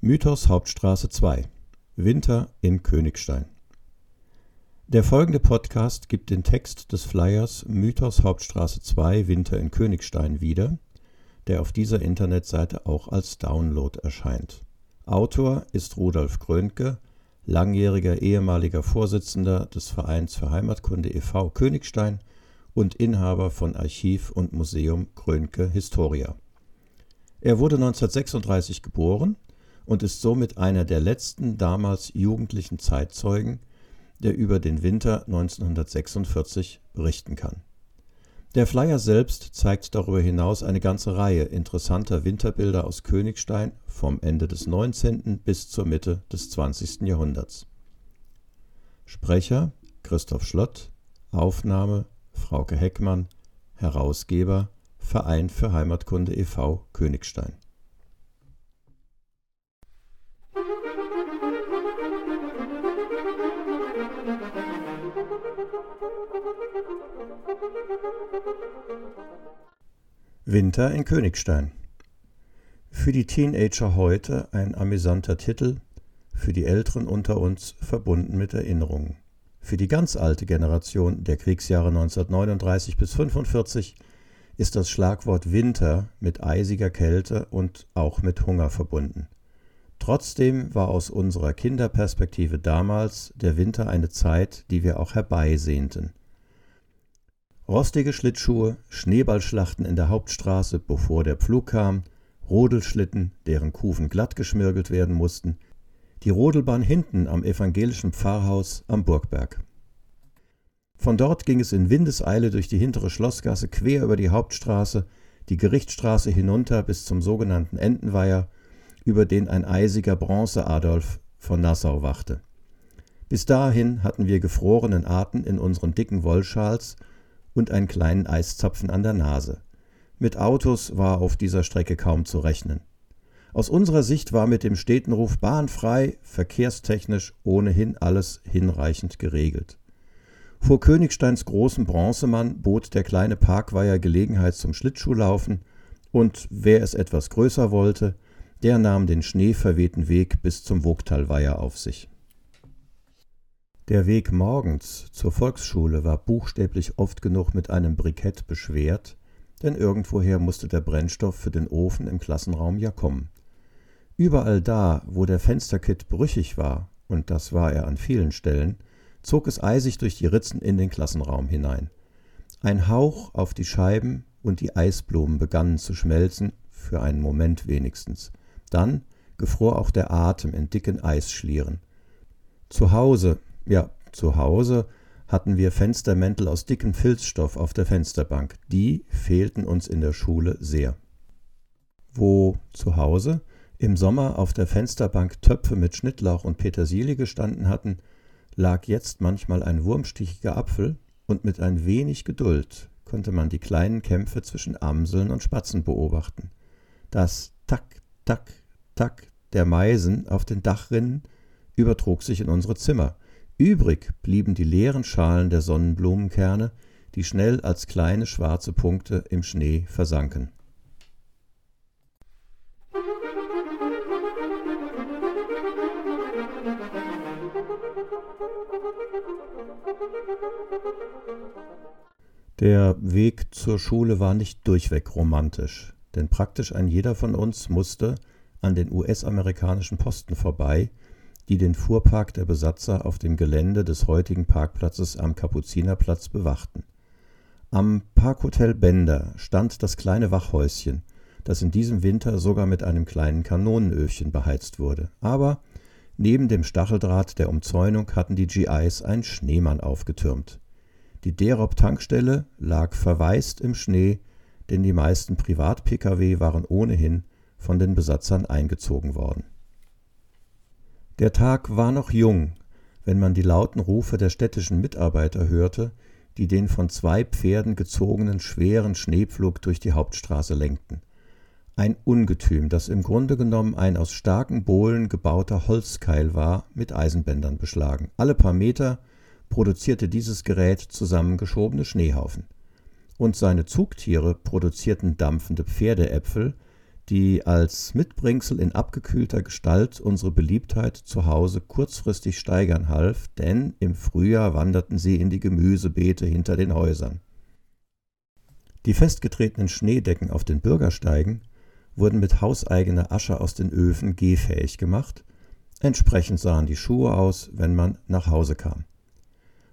Mythos Hauptstraße 2 Winter in Königstein Der folgende Podcast gibt den Text des Flyers Mythos Hauptstraße 2 Winter in Königstein wieder, der auf dieser Internetseite auch als Download erscheint. Autor ist Rudolf Krönke, langjähriger ehemaliger Vorsitzender des Vereins für Heimatkunde e.V. Königstein und Inhaber von Archiv und Museum Krönke Historia. Er wurde 1936 geboren und ist somit einer der letzten damals jugendlichen Zeitzeugen, der über den Winter 1946 berichten kann. Der Flyer selbst zeigt darüber hinaus eine ganze Reihe interessanter Winterbilder aus Königstein vom Ende des 19. bis zur Mitte des 20. Jahrhunderts. Sprecher Christoph Schlott, Aufnahme Frauke Heckmann, Herausgeber Verein für Heimatkunde e.V. Königstein Winter in Königstein. Für die Teenager heute ein amüsanter Titel, für die Älteren unter uns verbunden mit Erinnerungen. Für die ganz alte Generation der Kriegsjahre 1939 bis 1945 ist das Schlagwort Winter mit eisiger Kälte und auch mit Hunger verbunden. Trotzdem war aus unserer Kinderperspektive damals der Winter eine Zeit, die wir auch herbeisehnten. Rostige Schlittschuhe, Schneeballschlachten in der Hauptstraße, bevor der Pflug kam, Rodelschlitten, deren Kufen glatt geschmirgelt werden mussten, die Rodelbahn hinten am evangelischen Pfarrhaus am Burgberg. Von dort ging es in Windeseile durch die hintere Schlossgasse quer über die Hauptstraße, die Gerichtsstraße hinunter bis zum sogenannten Entenweiher, über den ein eisiger Bronze-Adolf von Nassau wachte. Bis dahin hatten wir gefrorenen Atem in unseren dicken Wollschals und einen kleinen Eiszapfen an der Nase. Mit Autos war auf dieser Strecke kaum zu rechnen. Aus unserer Sicht war mit dem Städtenruf bahnfrei, verkehrstechnisch ohnehin alles hinreichend geregelt. Vor Königsteins großem Bronzemann bot der kleine Parkweiher Gelegenheit zum Schlittschuhlaufen, und wer es etwas größer wollte, der nahm den schneeverwehten Weg bis zum Vogtalweiher auf sich. Der Weg morgens zur Volksschule war buchstäblich oft genug mit einem Brikett beschwert, denn irgendwoher musste der Brennstoff für den Ofen im Klassenraum ja kommen. Überall da, wo der Fensterkit brüchig war, und das war er an vielen Stellen, zog es eisig durch die Ritzen in den Klassenraum hinein. Ein Hauch auf die Scheiben und die Eisblumen begannen zu schmelzen, für einen Moment wenigstens. Dann gefror auch der Atem in dicken Eisschlieren. Zu Hause ja, zu Hause hatten wir Fenstermäntel aus dickem Filzstoff auf der Fensterbank. Die fehlten uns in der Schule sehr. Wo zu Hause im Sommer auf der Fensterbank Töpfe mit Schnittlauch und Petersilie gestanden hatten, lag jetzt manchmal ein wurmstichiger Apfel, und mit ein wenig Geduld konnte man die kleinen Kämpfe zwischen Amseln und Spatzen beobachten. Das Tack, Tack, Tack der Meisen auf den Dachrinnen übertrug sich in unsere Zimmer, Übrig blieben die leeren Schalen der Sonnenblumenkerne, die schnell als kleine schwarze Punkte im Schnee versanken. Der Weg zur Schule war nicht durchweg romantisch, denn praktisch ein jeder von uns musste an den US-amerikanischen Posten vorbei, die den Fuhrpark der Besatzer auf dem Gelände des heutigen Parkplatzes am Kapuzinerplatz bewachten. Am Parkhotel Bender stand das kleine Wachhäuschen, das in diesem Winter sogar mit einem kleinen Kanonenöfchen beheizt wurde. Aber neben dem Stacheldraht der Umzäunung hatten die GIs einen Schneemann aufgetürmt. Die Derop-Tankstelle lag verwaist im Schnee, denn die meisten Privat-Pkw waren ohnehin von den Besatzern eingezogen worden der Tag war noch jung, wenn man die lauten Rufe der städtischen Mitarbeiter hörte, die den von zwei Pferden gezogenen schweren Schneepflug durch die Hauptstraße lenkten. Ein Ungetüm, das im Grunde genommen ein aus starken Bohlen gebauter Holzkeil war, mit Eisenbändern beschlagen. Alle paar Meter produzierte dieses Gerät zusammengeschobene Schneehaufen. Und seine Zugtiere produzierten dampfende Pferdeäpfel, die als Mitbringsel in abgekühlter Gestalt unsere Beliebtheit zu Hause kurzfristig steigern half, denn im Frühjahr wanderten sie in die Gemüsebeete hinter den Häusern. Die festgetretenen Schneedecken auf den Bürgersteigen wurden mit hauseigener Asche aus den Öfen gehfähig gemacht, entsprechend sahen die Schuhe aus, wenn man nach Hause kam.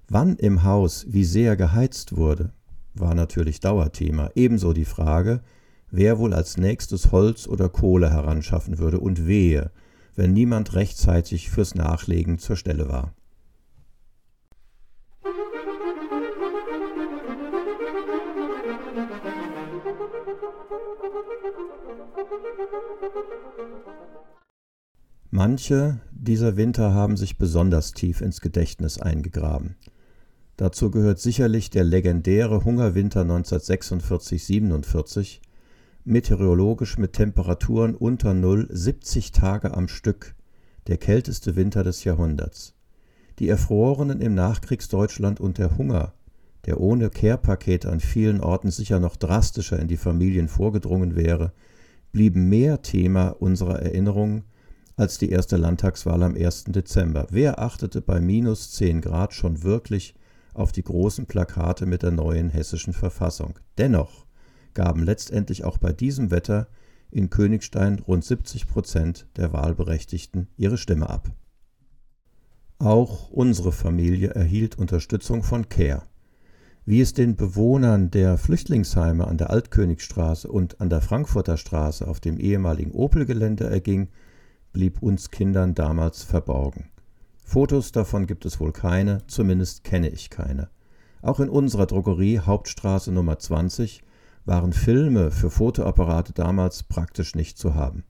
Wann im Haus wie sehr geheizt wurde, war natürlich Dauerthema, ebenso die Frage, wer wohl als nächstes Holz oder Kohle heranschaffen würde und wehe, wenn niemand rechtzeitig fürs Nachlegen zur Stelle war. Manche dieser Winter haben sich besonders tief ins Gedächtnis eingegraben. Dazu gehört sicherlich der legendäre Hungerwinter 1946-47, meteorologisch mit Temperaturen unter Null 70 Tage am Stück, der kälteste Winter des Jahrhunderts. Die Erfrorenen im Nachkriegsdeutschland und der Hunger, der ohne Care-Paket an vielen Orten sicher noch drastischer in die Familien vorgedrungen wäre, blieben mehr Thema unserer Erinnerungen als die erste Landtagswahl am 1. Dezember. Wer achtete bei minus 10 Grad schon wirklich auf die großen Plakate mit der neuen hessischen Verfassung? Dennoch gaben letztendlich auch bei diesem Wetter in Königstein rund 70 Prozent der Wahlberechtigten ihre Stimme ab. Auch unsere Familie erhielt Unterstützung von CARE. Wie es den Bewohnern der Flüchtlingsheime an der Altkönigstraße und an der Frankfurter Straße auf dem ehemaligen Opel-Gelände erging, blieb uns Kindern damals verborgen. Fotos davon gibt es wohl keine, zumindest kenne ich keine. Auch in unserer Drogerie Hauptstraße Nummer 20 waren Filme für Fotoapparate damals praktisch nicht zu haben.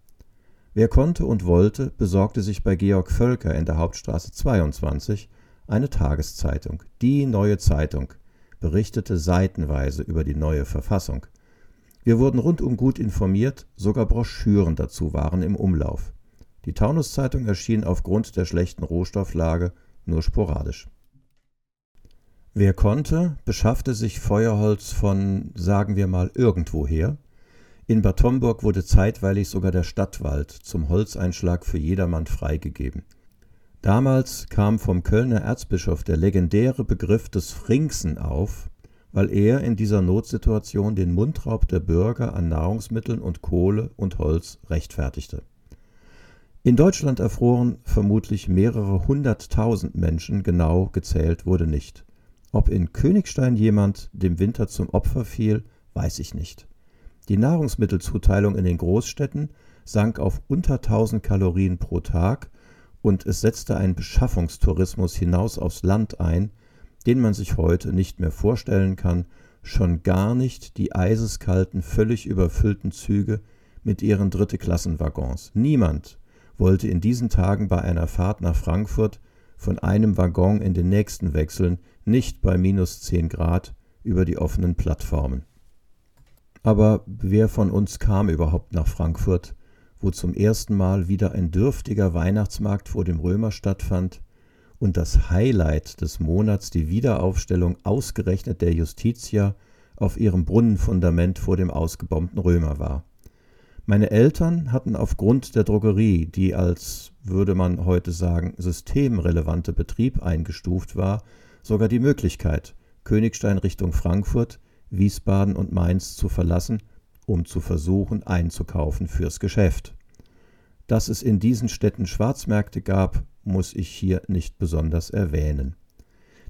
Wer konnte und wollte, besorgte sich bei Georg Völker in der Hauptstraße 22 eine Tageszeitung. Die neue Zeitung berichtete seitenweise über die neue Verfassung. Wir wurden rundum gut informiert, sogar Broschüren dazu waren im Umlauf. Die Taunuszeitung erschien aufgrund der schlechten Rohstofflage nur sporadisch. Wer konnte, beschaffte sich Feuerholz von, sagen wir mal, irgendwoher. In Bad Homburg wurde zeitweilig sogar der Stadtwald zum Holzeinschlag für jedermann freigegeben. Damals kam vom Kölner Erzbischof der legendäre Begriff des Frinksen auf, weil er in dieser Notsituation den Mundraub der Bürger an Nahrungsmitteln und Kohle und Holz rechtfertigte. In Deutschland erfroren vermutlich mehrere hunderttausend Menschen, genau gezählt wurde nicht. Ob in Königstein jemand dem Winter zum Opfer fiel, weiß ich nicht. Die Nahrungsmittelzuteilung in den Großstädten sank auf unter 1000 Kalorien pro Tag und es setzte ein Beschaffungstourismus hinaus aufs Land ein, den man sich heute nicht mehr vorstellen kann, schon gar nicht die eiseskalten, völlig überfüllten Züge mit ihren Dritte-Klassen-Waggons. Niemand wollte in diesen Tagen bei einer Fahrt nach Frankfurt von einem Waggon in den nächsten wechseln, nicht bei minus 10 Grad über die offenen Plattformen. Aber wer von uns kam überhaupt nach Frankfurt, wo zum ersten Mal wieder ein dürftiger Weihnachtsmarkt vor dem Römer stattfand und das Highlight des Monats die Wiederaufstellung ausgerechnet der Justitia auf ihrem Brunnenfundament vor dem ausgebombten Römer war. Meine Eltern hatten aufgrund der Drogerie, die als, würde man heute sagen, systemrelevante Betrieb eingestuft war, sogar die Möglichkeit, Königstein Richtung Frankfurt, Wiesbaden und Mainz zu verlassen, um zu versuchen einzukaufen fürs Geschäft. Dass es in diesen Städten Schwarzmärkte gab, muss ich hier nicht besonders erwähnen.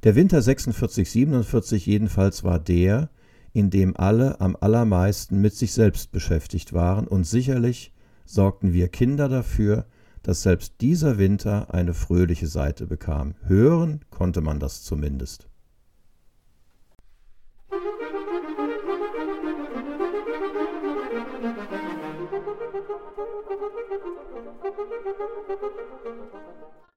Der Winter 46-47 jedenfalls war der, in dem alle am allermeisten mit sich selbst beschäftigt waren, und sicherlich sorgten wir Kinder dafür, dass selbst dieser Winter eine fröhliche Seite bekam. Hören konnte man das zumindest.